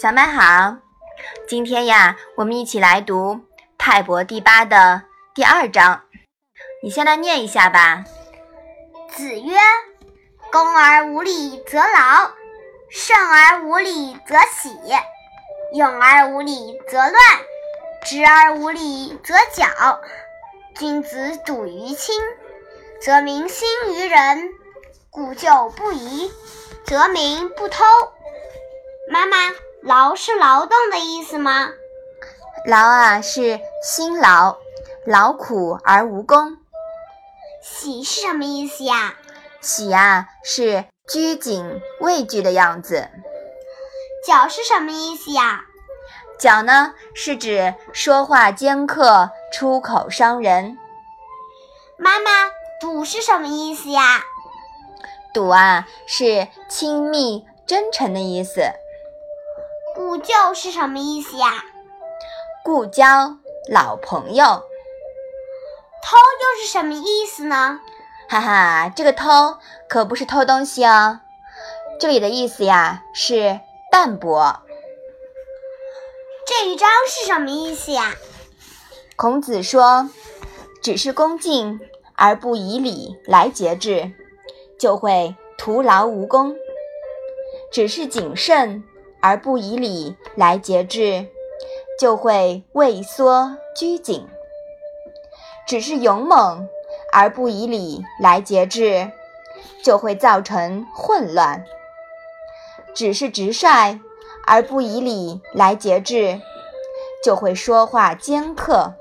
小麦好，今天呀，我们一起来读《泰伯》第八的第二章。你先来念一下吧。子曰：“恭而无礼则劳，慎而无礼则喜，勇而无礼则乱，直而无礼则绞。君子笃于亲，则民心于仁；故旧不移，则民不偷。”妈妈。劳是劳动的意思吗？劳啊，是辛劳、劳苦而无功。喜是什么意思呀？喜啊，是拘谨畏惧的样子。狡是什么意思呀？狡呢，是指说话尖刻、出口伤人。妈妈，笃是什么意思呀？笃啊，是亲密真诚的意思。故旧是什么意思呀？故交老朋友。偷又是什么意思呢？哈哈，这个偷可不是偷东西哦，这里的意思呀是淡薄。这一章是什么意思呀？孔子说，只是恭敬而不以礼来节制，就会徒劳无功；只是谨慎。而不以礼来节制，就会畏缩拘谨；只是勇猛而不以礼来节制，就会造成混乱；只是直率而不以礼来节制，就会说话尖刻。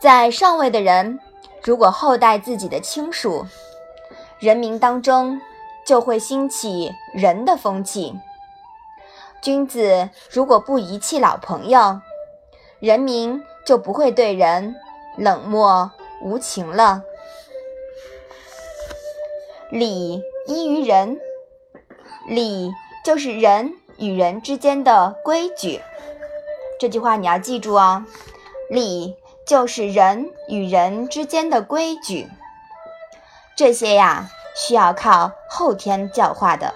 在上位的人如果厚待自己的亲属，人民当中。就会兴起仁的风气。君子如果不遗弃老朋友，人民就不会对人冷漠无情了。礼依于人，礼就是人与人之间的规矩。这句话你要记住哦，礼就是人与人之间的规矩。这些呀。需要靠后天教化的。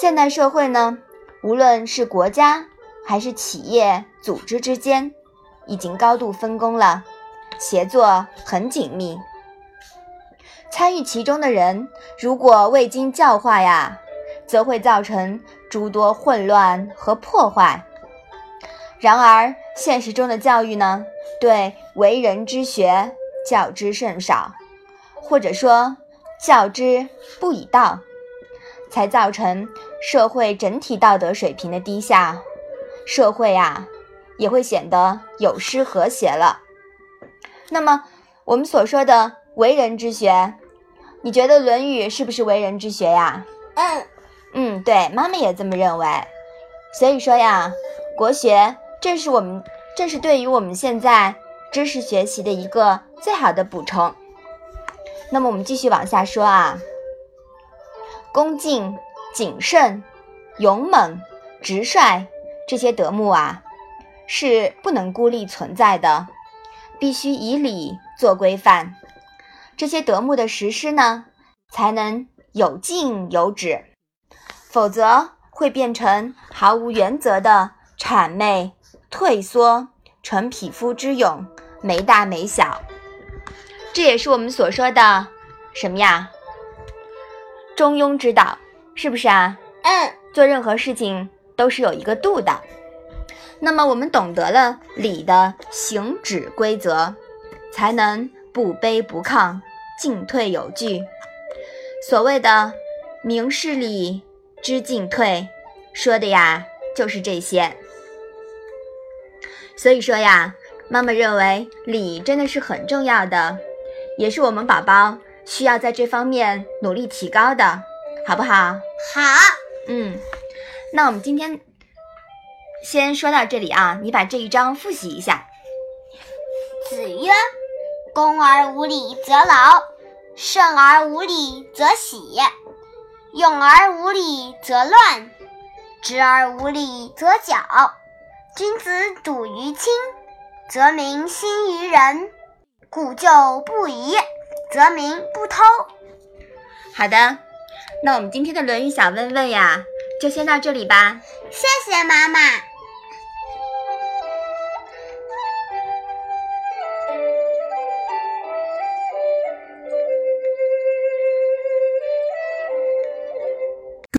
现代社会呢，无论是国家还是企业组织之间，已经高度分工了，协作很紧密。参与其中的人如果未经教化呀，则会造成诸多混乱和破坏。然而，现实中的教育呢，对为人之学教之甚少，或者说。教之不以道，才造成社会整体道德水平的低下，社会啊也会显得有失和谐了。那么我们所说的为人之学，你觉得《论语》是不是为人之学呀？嗯嗯，对，妈妈也这么认为。所以说呀，国学正是我们，正是对于我们现在知识学习的一个最好的补充。那么我们继续往下说啊，恭敬、谨慎、勇猛、直率这些德目啊，是不能孤立存在的，必须以礼做规范。这些德目的实施呢，才能有进有止，否则会变成毫无原则的谄媚、退缩、纯匹夫之勇，没大没小。这也是我们所说的什么呀？中庸之道，是不是啊？嗯，做任何事情都是有一个度的。那么我们懂得了礼的行止规则，才能不卑不亢，进退有据。所谓的明事理，知进退，说的呀就是这些。所以说呀，妈妈认为礼真的是很重要的。也是我们宝宝需要在这方面努力提高的，好不好？好。嗯，那我们今天先说到这里啊，你把这一章复习一下。子曰：“恭而无礼则劳，慎而无礼则喜，勇而无礼则乱，直而无礼则绞。君子笃于亲，则民心于仁。”故旧不移，则民不偷。好的，那我们今天的《论语》小问问呀，就先到这里吧。谢谢妈妈。